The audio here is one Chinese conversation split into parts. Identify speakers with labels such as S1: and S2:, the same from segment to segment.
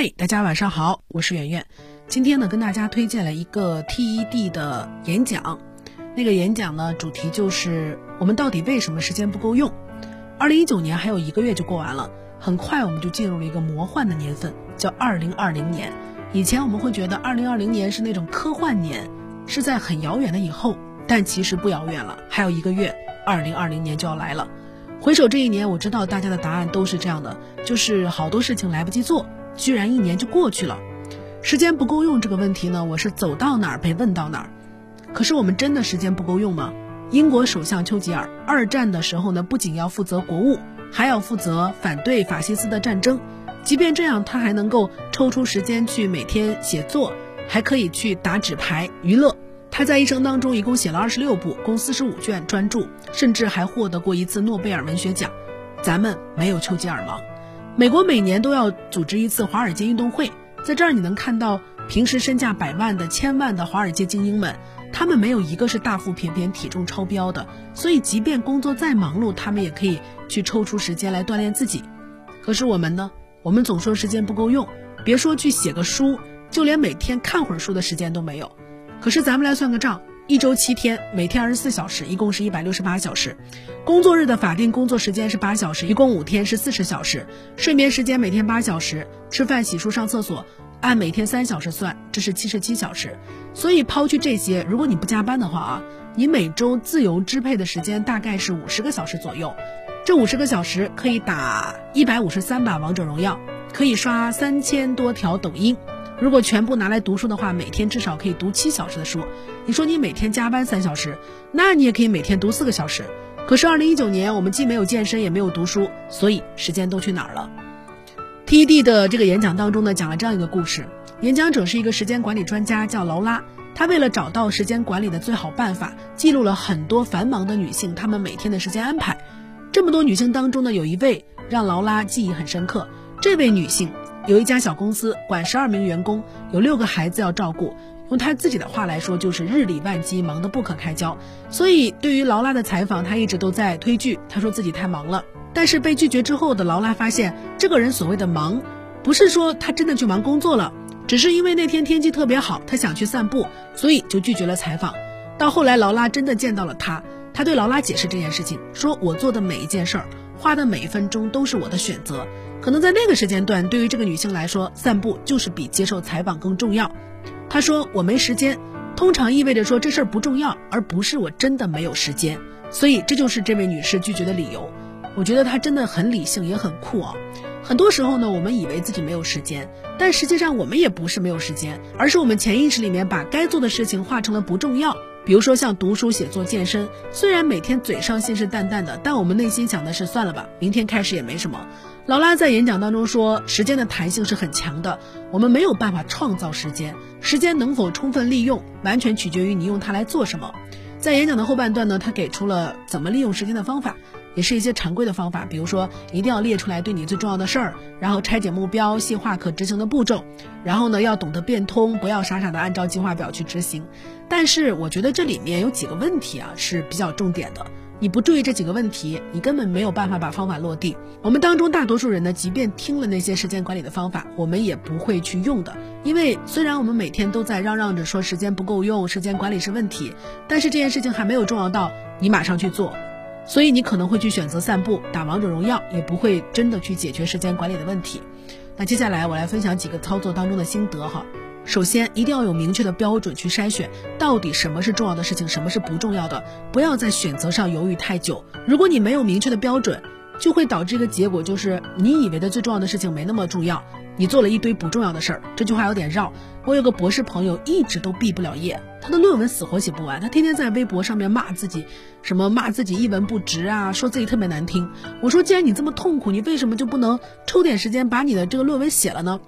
S1: 嗨，大家晚上好，我是圆圆。今天呢，跟大家推荐了一个 TED 的演讲。那个演讲呢，主题就是我们到底为什么时间不够用？二零一九年还有一个月就过完了，很快我们就进入了一个魔幻的年份，叫二零二零年。以前我们会觉得二零二零年是那种科幻年，是在很遥远的以后，但其实不遥远了，还有一个月，二零二零年就要来了。回首这一年，我知道大家的答案都是这样的，就是好多事情来不及做。居然一年就过去了，时间不够用这个问题呢，我是走到哪儿被问到哪儿。可是我们真的时间不够用吗？英国首相丘吉尔二战的时候呢，不仅要负责国务，还要负责反对法西斯的战争。即便这样，他还能够抽出时间去每天写作，还可以去打纸牌娱乐。他在一生当中一共写了二十六部共四十五卷专著，甚至还获得过一次诺贝尔文学奖。咱们没有丘吉尔吗？美国每年都要组织一次华尔街运动会，在这儿你能看到平时身价百万的、千万的华尔街精英们，他们没有一个是大腹便便、体重超标的，所以即便工作再忙碌，他们也可以去抽出时间来锻炼自己。可是我们呢？我们总说时间不够用，别说去写个书，就连每天看会儿书的时间都没有。可是咱们来算个账。一周七天，每天二十四小时，一共是一百六十八小时。工作日的法定工作时间是八小时，一共五天是四十小时。睡眠时间每天八小时，吃饭、洗漱、上厕所按每天三小时算，这是七十七小时。所以抛去这些，如果你不加班的话啊，你每周自由支配的时间大概是五十个小时左右。这五十个小时可以打一百五十三把王者荣耀，可以刷三千多条抖音。如果全部拿来读书的话，每天至少可以读七小时的书。你说你每天加班三小时，那你也可以每天读四个小时。可是二零一九年，我们既没有健身，也没有读书，所以时间都去哪儿了？TED 的这个演讲当中呢，讲了这样一个故事。演讲者是一个时间管理专家，叫劳拉。她为了找到时间管理的最好办法，记录了很多繁忙的女性她们每天的时间安排。这么多女性当中呢，有一位让劳拉记忆很深刻。这位女性。有一家小公司，管十二名员工，有六个孩子要照顾。用他自己的话来说，就是日理万机，忙得不可开交。所以，对于劳拉的采访，他一直都在推拒。他说自己太忙了。但是被拒绝之后的劳拉发现，这个人所谓的忙，不是说他真的去忙工作了，只是因为那天天气特别好，他想去散步，所以就拒绝了采访。到后来，劳拉真的见到了他，他对劳拉解释这件事情，说我做的每一件事儿，花的每一分钟都是我的选择。可能在那个时间段，对于这个女性来说，散步就是比接受采访更重要。她说：“我没时间，通常意味着说这事儿不重要，而不是我真的没有时间。”所以这就是这位女士拒绝的理由。我觉得她真的很理性，也很酷啊。很多时候呢，我们以为自己没有时间，但实际上我们也不是没有时间，而是我们潜意识里面把该做的事情化成了不重要。比如说像读书、写作、健身，虽然每天嘴上信誓旦旦的，但我们内心想的是算了吧，明天开始也没什么。劳拉在演讲当中说，时间的弹性是很强的，我们没有办法创造时间，时间能否充分利用，完全取决于你用它来做什么。在演讲的后半段呢，他给出了怎么利用时间的方法。也是一些常规的方法，比如说一定要列出来对你最重要的事儿，然后拆解目标，细化可执行的步骤，然后呢要懂得变通，不要傻傻的按照计划表去执行。但是我觉得这里面有几个问题啊是比较重点的，你不注意这几个问题，你根本没有办法把方法落地。我们当中大多数人呢，即便听了那些时间管理的方法，我们也不会去用的，因为虽然我们每天都在嚷嚷着说时间不够用，时间管理是问题，但是这件事情还没有重要到你马上去做。所以你可能会去选择散步、打王者荣耀，也不会真的去解决时间管理的问题。那接下来我来分享几个操作当中的心得哈。首先，一定要有明确的标准去筛选，到底什么是重要的事情，什么是不重要的，不要在选择上犹豫太久。如果你没有明确的标准，就会导致一个结果，就是你以为的最重要的事情没那么重要，你做了一堆不重要的事儿。这句话有点绕。我有个博士朋友，一直都毕不了业，他的论文死活写不完，他天天在微博上面骂自己，什么骂自己一文不值啊，说自己特别难听。我说，既然你这么痛苦，你为什么就不能抽点时间把你的这个论文写了呢？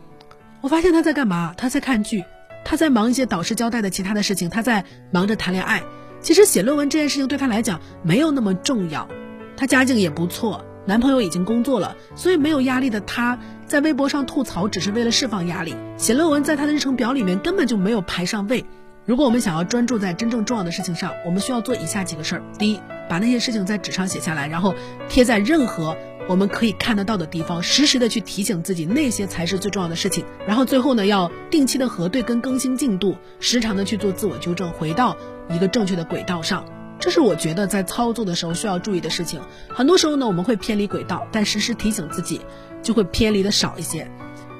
S1: 我发现他在干嘛？他在看剧，他在忙一些导师交代的其他的事情，他在忙着谈恋爱。其实写论文这件事情对他来讲没有那么重要，他家境也不错。男朋友已经工作了，所以没有压力的他在微博上吐槽，只是为了释放压力。写论文在他的日程表里面根本就没有排上位。如果我们想要专注在真正重要的事情上，我们需要做以下几个事儿：第一，把那些事情在纸上写下来，然后贴在任何我们可以看得到的地方，实时的去提醒自己那些才是最重要的事情。然后最后呢，要定期的核对跟更新进度，时常的去做自我纠正，回到一个正确的轨道上。这是我觉得在操作的时候需要注意的事情。很多时候呢，我们会偏离轨道，但时时提醒自己，就会偏离的少一些。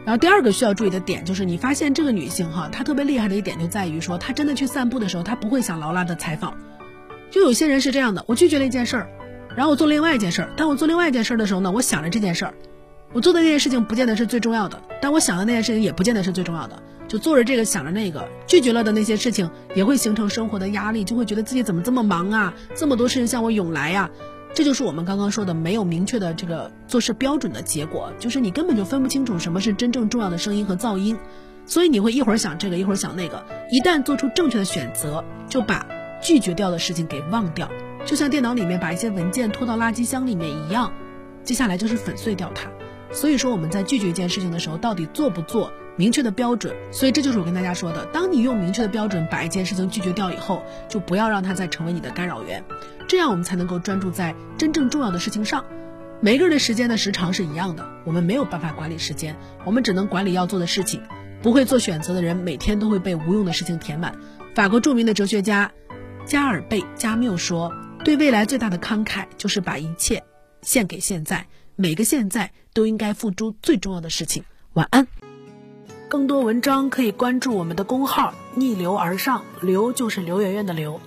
S1: 然后第二个需要注意的点就是，你发现这个女性哈，她特别厉害的一点就在于说，她真的去散步的时候，她不会想劳拉的采访。就有些人是这样的，我拒绝了一件事儿，然后我做另外一件事儿。当我做另外一件事儿的时候呢，我想着这件事儿，我做的那件事情不见得是最重要的，但我想的那件事情也不见得是最重要的。就做着这个想着那个，拒绝了的那些事情，也会形成生活的压力，就会觉得自己怎么这么忙啊，这么多事情向我涌来呀。这就是我们刚刚说的没有明确的这个做事标准的结果，就是你根本就分不清楚什么是真正重要的声音和噪音，所以你会一会儿想这个，一会儿想那个。一旦做出正确的选择，就把拒绝掉的事情给忘掉，就像电脑里面把一些文件拖到垃圾箱里面一样，接下来就是粉碎掉它。所以说我们在拒绝一件事情的时候，到底做不做明确的标准？所以这就是我跟大家说的，当你用明确的标准把一件事情拒绝掉以后，就不要让它再成为你的干扰源，这样我们才能够专注在真正重要的事情上。每个人的时间的时长是一样的，我们没有办法管理时间，我们只能管理要做的事情。不会做选择的人，每天都会被无用的事情填满。法国著名的哲学家加尔贝加缪说：“对未来最大的慷慨，就是把一切献给现在。”每个现在都应该付诸最重要的事情。晚安。更多文章可以关注我们的公号“逆流而上”，刘就是刘媛媛的刘。